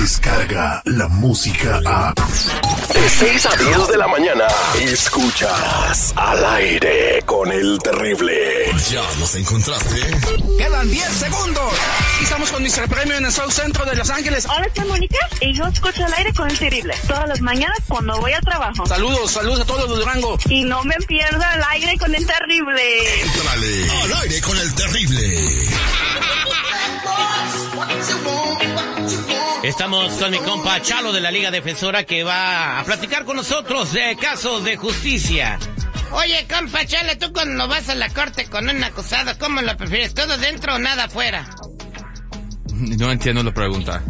Descarga la música a. De 6 a 10 de la mañana. Escuchas al aire con el terrible. ¿Ya nos encontraste? Quedan 10 segundos. Estamos con Mr. Premio en el South Centro de Los Ángeles. Hola, soy Mónica y yo escucho al aire con el terrible. Todas las mañanas cuando voy al trabajo. Saludos, saludos a todos los de Durango. Y no me pierda el aire con el terrible. Entrale al aire con el terrible. Estamos con mi compa Chalo de la Liga Defensora que va a platicar con nosotros de casos de justicia. Oye, compa Chalo, tú cuando vas a la corte con un acusado, ¿cómo lo prefieres? ¿Todo dentro o nada afuera? No entiendo la pregunta.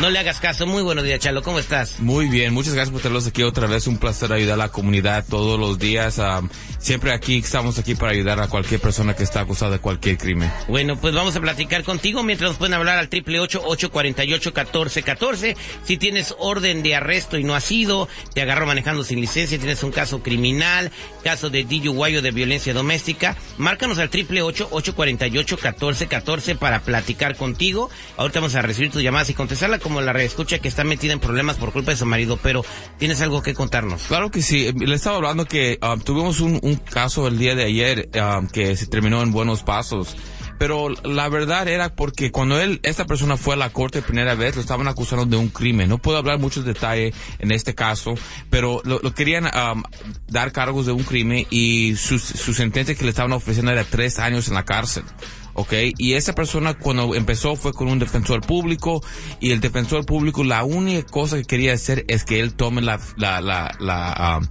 No le hagas caso. Muy buenos días, Chalo. ¿Cómo estás? Muy bien, muchas gracias por tenerlos aquí otra vez. Un placer ayudar a la comunidad todos los días. Um, siempre aquí estamos aquí para ayudar a cualquier persona que está acusada de cualquier crimen. Bueno, pues vamos a platicar contigo mientras nos pueden hablar al triple ocho ocho cuarenta y ocho catorce catorce. Si tienes orden de arresto y no has sido, te agarró manejando sin licencia, tienes un caso criminal, caso de DUI o de violencia doméstica, márcanos al triple ocho ocho cuarenta y ocho catorce catorce para platicar contigo. Ahorita vamos a recibir tus llamadas y contestarla como la reescucha que está metida en problemas por culpa de su marido, pero tienes algo que contarnos. Claro que sí. Le estaba hablando que um, tuvimos un, caso el día de ayer um, que se terminó en buenos pasos. Pero la verdad era porque cuando él, esta persona fue a la corte primera vez, lo estaban acusando de un crimen. No puedo hablar muchos detalles en este caso, pero lo, lo querían um, dar cargos de un crimen y su, su sentencia que le estaban ofreciendo era tres años en la cárcel. ¿Ok? Y esa persona cuando empezó fue con un defensor público y el defensor público la única cosa que quería hacer es que él tome la, la, la, um,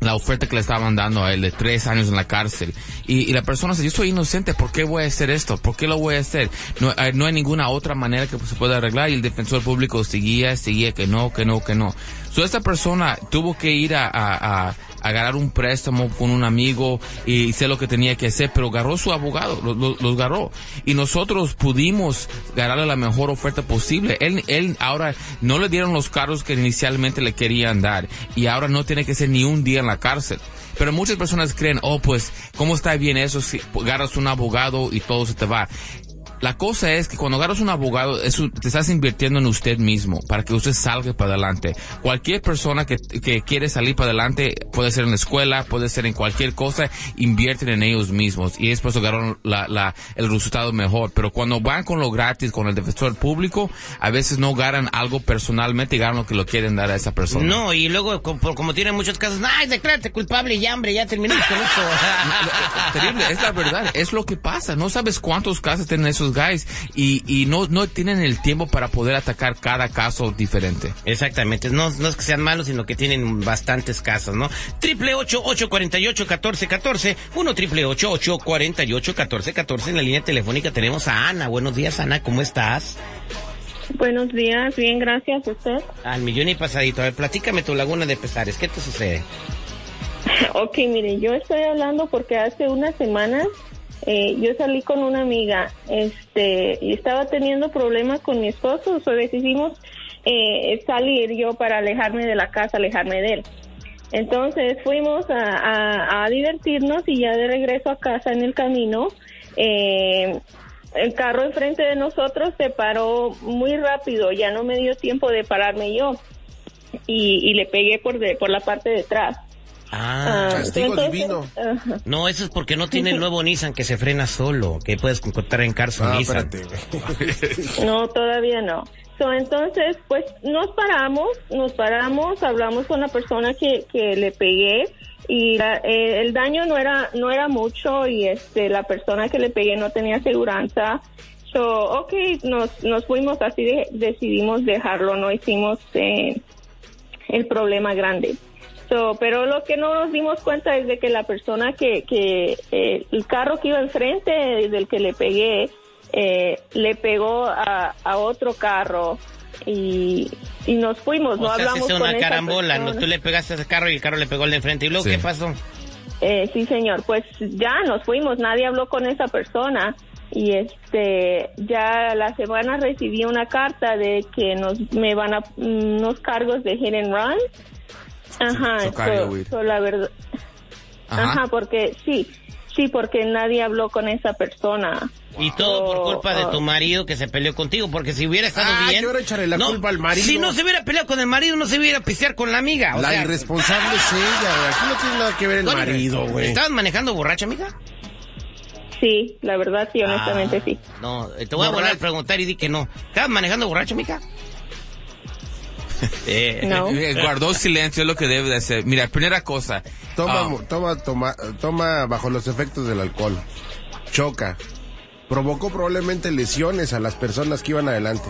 la oferta que le estaban dando a él de tres años en la cárcel. Y, y, la persona dice, yo soy inocente, ¿por qué voy a hacer esto? ¿Por qué lo voy a hacer? No, eh, no hay ninguna otra manera que se pueda arreglar y el defensor público seguía, seguía que no, que no, que no. So, esta persona tuvo que ir a, a, a agarrar un préstamo con un amigo y sé lo que tenía que hacer, pero agarró su abogado, los lo, lo agarró. Y nosotros pudimos ganarle la mejor oferta posible. Él, él ahora no le dieron los cargos que inicialmente le querían dar y ahora no tiene que ser ni un día en la cárcel. Pero muchas personas creen, oh, pues, ¿cómo está bien eso si agarras un abogado y todo se te va? La cosa es que cuando agarras un abogado, eso, te estás invirtiendo en usted mismo para que usted salga para adelante. Cualquier persona que, que quiere salir para adelante, puede ser en la escuela, puede ser en cualquier cosa, invierten en ellos mismos y es por eso agarran la, la, el resultado mejor. Pero cuando van con lo gratis, con el defensor público, a veces no ganan algo personalmente y ganan lo que lo quieren dar a esa persona. No, y luego, como, como tienen muchos casos, ay, declárate culpable y hambre, ya terminamos con esto. Terrible, es la verdad, es lo que pasa. No sabes cuántos casos tienen esos guys y, y no, no tienen el tiempo para poder atacar cada caso diferente. Exactamente, no, no es que sean malos, sino que tienen bastantes casos, ¿no? Triple ocho ocho cuarenta y ocho catorce catorce, uno triple ocho ocho cuarenta y ocho catorce catorce. En la línea telefónica tenemos a Ana. Buenos días, Ana, ¿cómo estás? Buenos días, bien, gracias, ¿usted? Al millón y pasadito. A ver, platícame tu laguna de pesares, ¿qué te sucede? Ok, mire, yo estoy hablando porque hace unas semanas eh, yo salí con una amiga, este, y estaba teniendo problemas con mi esposo, so decidimos eh, salir yo para alejarme de la casa, alejarme de él. Entonces fuimos a, a, a divertirnos y ya de regreso a casa en el camino, eh, el carro enfrente de nosotros se paró muy rápido, ya no me dio tiempo de pararme yo y, y le pegué por, de, por la parte de atrás. Ah, Castigo entonces, divino. ajá. no, eso es porque no tiene el nuevo Nissan que se frena solo, que puedes encontrar en Carson Ah, Nissan. espérate. No, todavía no. So, entonces, pues nos paramos, nos paramos, hablamos con la persona que, que le pegué y la- eh, el daño no era no era mucho y este la persona que le pegué no tenía aseguranza. So, ok, nos, nos fuimos así, de- decidimos dejarlo, no hicimos eh, el problema grande. So, pero lo que no nos dimos cuenta es de que la persona que, que eh, el carro que iba enfrente del que le pegué, eh, le pegó a, a otro carro y, y nos fuimos, no sea, hablamos se hizo con una esa carambola, ¿no? persona. Tú le pegaste a ese carro y el carro le pegó al de enfrente. ¿Y luego Sí. qué pasó? Eh, sí, señor. Pues ya nos fuimos, nadie habló con esa persona y este ya la semana recibí una carta de que nos me van a unos cargos de hit and run. Ajá, so- huir. so la verdad. Ajá. Ajá, porque sí, sí, porque nadie habló con esa persona. Y todo por Oh, culpa de oh. tu marido que se peleó contigo, porque si hubiera estado Ah, bien... y ahora échale la culpa al marido. Si no se hubiera peleado con el marido, no se hubiera pistear con la amiga. O La sea, irresponsable es ella, güey. Aquí no tiene nada que ver el marido, güey. ¿Estabas manejando borracha, amiga? Sí, la verdad sí, honestamente Ah, sí. No, eh, te voy a volver a preguntar y di que no. ¿Estabas manejando borracha, amiga? eh, No. Eh, Guardó silencio, es lo que debe de hacer. Mira, primera cosa. Toma, ah, toma, toma, toma bajo los efectos del alcohol. Choca. Provocó probablemente lesiones a las personas que iban adelante.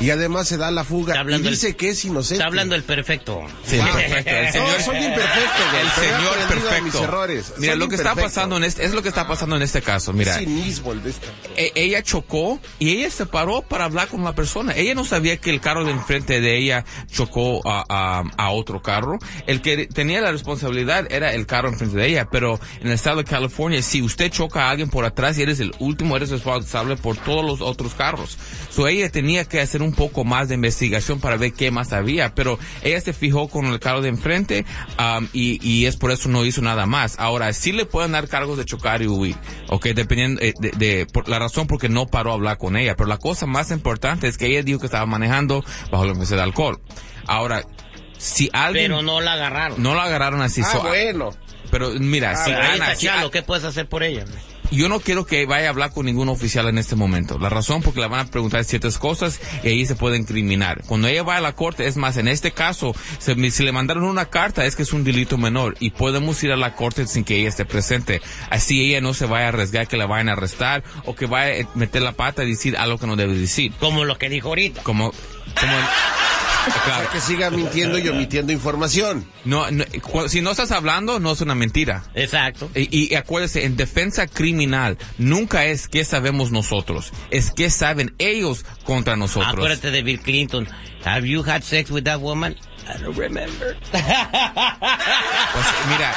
Y además se da la fuga. Y hablando el- dice que es inocente. está hablando el perfecto. Sí, el perfecto. El No, señor, soy imperfecto, güey, el señor perfecto. mis errores. Mira, Soy lo que está pasando en este, es lo que está pasando en este caso. Mira, cinismo el de esta. e- ella chocó y ella se paró para hablar con la persona. Ella no sabía que el carro de enfrente de ella chocó a, a- a otro carro. El que tenía la responsabilidad era el carro enfrente de ella. Pero en el estado de California, si usted choca a alguien por atrás y eres el último, eres responsable por todos los otros carros. So ella tenía que hacer un poco más de investigación para ver qué más había. Pero ella se fijó con el carro de enfrente um, y, y es por eso no hizo nada más. Ahora, sí le pueden dar cargos de chocar y huir. Ok, dependiendo eh, de, de- por la razón porque no paró a hablar con ella. Pero la cosa más importante es que ella dijo que estaba manejando bajo la influencia de alcohol. Ahora, si alguien Pero no la agarraron. no la agarraron así, Ah, so- bueno. pero mira, si Ahí Ana, si Chalo, ¿qué puedes hacer por ella? Yo no quiero que vaya a hablar con ningún oficial en este momento. La razón porque le van a preguntar ciertas cosas y ahí se puede incriminar. Cuando ella va a la corte, es más, en este caso, se- si le mandaron una carta es que es un delito menor y podemos ir a la corte sin que ella esté presente. Así ella no se vaya a arriesgar que la vayan a arrestar o que vaya a meter la pata y decir algo que no debe decir. Como lo que dijo ahorita. Como, como, claro. Que siga mintiendo y omitiendo información. No, no, si no estás hablando, no es una mentira. Exacto. Y, y acuérdese, en defensa criminal nunca es qué sabemos nosotros, es qué saben ellos contra nosotros. Acuérdate de Bill Clinton. Have you had sex with that woman? I don't remember. Pues, mira,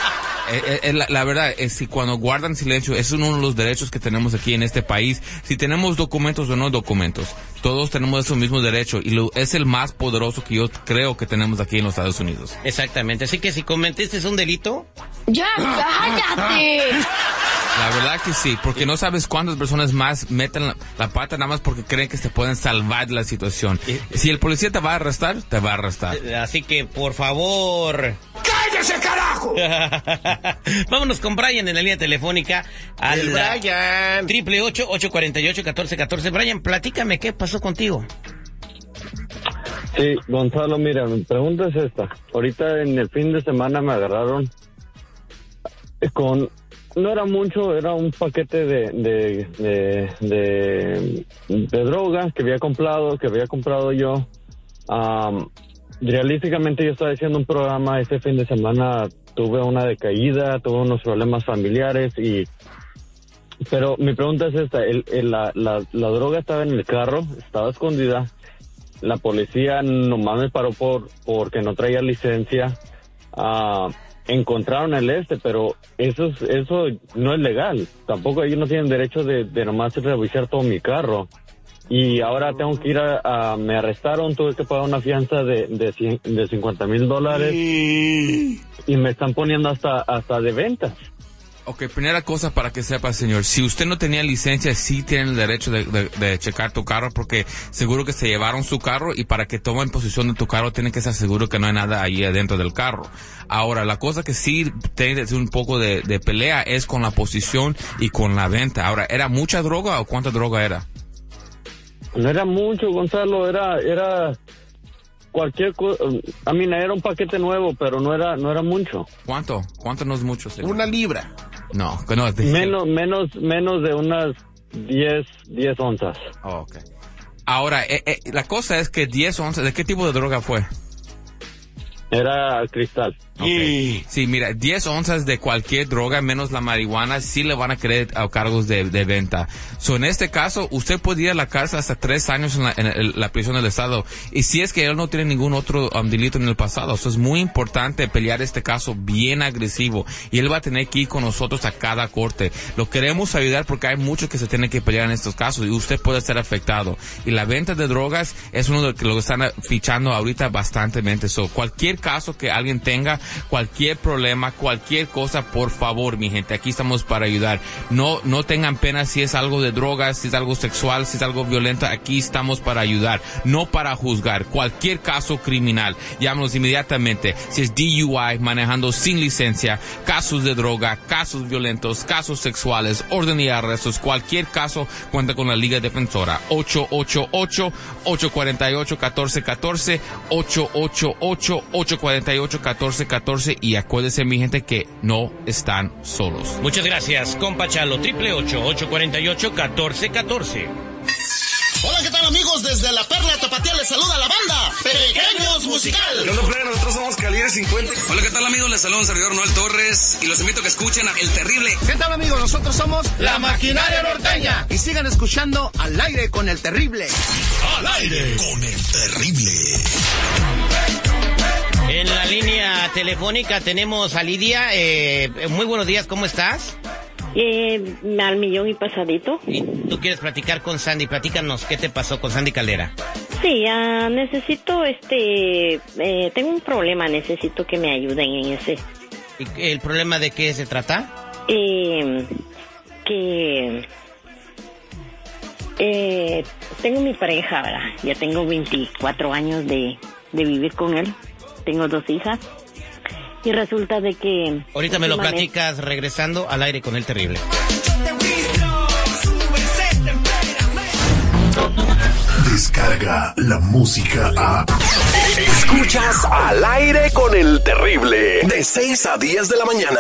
eh, eh, eh, la, la verdad es que cuando guardan silencio, es uno de los derechos que tenemos aquí en este país. Si tenemos documentos o no documentos, todos tenemos esos mismos derechos y lo, es el más poderoso que yo creo que tenemos aquí en los Estados Unidos. Exactamente. Así que si cometiste un delito, ¡Ya cállate! La verdad que sí, porque no sabes cuántas personas más meten la, la pata nada más porque creen que se pueden salvar de la situación. Si el policía te va a arrestar, te va a arrestar. así que por favor. ¡Cállese, carajo! Vámonos con Brian en la línea telefónica. Al El Brian. Triple ocho ocho cuarenta y ocho catorce catorce. Brian, platícame qué pasó contigo. Sí, Gonzalo, mira, mi pregunta es esta. Ahorita en el fin de semana me agarraron con... No era mucho, era un paquete de, de, de, de, de droga que había comprado, que había comprado yo. Am, realísticamente yo estaba haciendo un programa ese fin de semana, tuve una decaída, tuve unos problemas familiares y... Pero mi pregunta es esta, el, el- la, la, la droga estaba en el carro, estaba escondida, la policía nomás me paró por porque no traía licencia. Ah, encontraron el este, pero eso es- eso no es legal. Tampoco ellos no tienen derecho de, de nomás revisar todo mi carro. Y ahora tengo que ir a, a- me arrestaron, tuve que pagar una fianza de, de, cien- de 50 mil dólares y me están poniendo hasta, hasta de ventas. Ok, primera cosa para que sepa, señor, si usted no tenía licencia, sí tiene el derecho de, de- checar tu carro porque seguro que se llevaron su carro y para que tomen posesión de tu carro tienen que estar seguro que no hay nada ahí adentro del carro. Ahora, la cosa que sí tiene un poco de, de pelea es con la posición y con la venta. Ahora, ¿era mucha droga o cuánta droga era? No era mucho, Gonzalo, era, era cualquier cosa. A mí era un paquete nuevo, pero no era, no era mucho. ¿Cuánto? ¿Cuánto no es mucho? señor? Una libra. No, que no es de- Menos, menos, menos de unas 10, 10 onzas. Oh, ok. Ahora, eh, eh, la cosa es que 10 onzas, ¿de qué tipo de droga fue? Era cristal. Ok. Sí, mira, 10 onzas de cualquier droga menos la marihuana sí le van a creer a cargos de, de venta. So, en este caso, usted puede ir a la cárcel hasta tres años en la, en el- la prisión del Estado. Y si es que él no tiene ningún otro um, delito en el pasado. Eso es muy importante pelear este caso bien agresivo. Y él va a tener que ir con nosotros a cada corte. Lo queremos ayudar porque hay muchos que se tienen que pelear en estos casos y usted puede ser afectado. Y la venta de drogas es uno de los que lo están fichando ahorita bastantemente. So, cualquier caso que alguien tenga, cualquier problema, cualquier cosa, por favor, mi gente, aquí estamos para ayudar. No, no tengan pena si es algo de drogas, si es algo sexual, si es algo violento, aquí estamos para ayudar, no para juzgar. Cualquier caso criminal, llámanos inmediatamente. Si es DUI, manejando sin licencia, casos de droga, casos violentos, casos sexuales, orden y arrestos, cualquier caso cuenta con la Liga Defensora. 888-848-1414, 888-848-1414 y acuérdense mi gente que no están solos. Muchas gracias, compa Chalo, triple ocho, ocho cuarenta y ocho, catorce, catorce. Hola, ¿qué tal amigos? Desde la Perla Tapatía les saluda la banda Pequeños Musical. ¿Qué onda, plebe? Nosotros somos Calibre 50. Hola, ¿qué tal amigos? Les saluda un servidor Noel Torres y los invito a que escuchen a El Terrible. ¿Qué tal amigos? Nosotros somos La Maquinaria Norteña. Y sigan escuchando al aire con el terrible. Al aire con el terrible. En la línea telefónica tenemos a Lidia. Eh, muy buenos días, ¿cómo estás? Eh, al millón y pasadito. Tú quieres platicar con Sandy, platícanos, ¿qué te pasó con Sandy Caldera? Sí, ah, necesito, este, eh, tengo un problema, necesito que me ayuden en ese. ¿Y ¿El problema de qué se trata? Eh, que eh, tengo mi pareja, ¿verdad? Ya tengo 24 años de, de vivir con él. Tengo dos hijas. Y resulta de que... Ahorita me lo platicas regresando al aire con el terrible. Descarga la música a. Escuchas al aire con el terrible. De 6 a 10 de la mañana.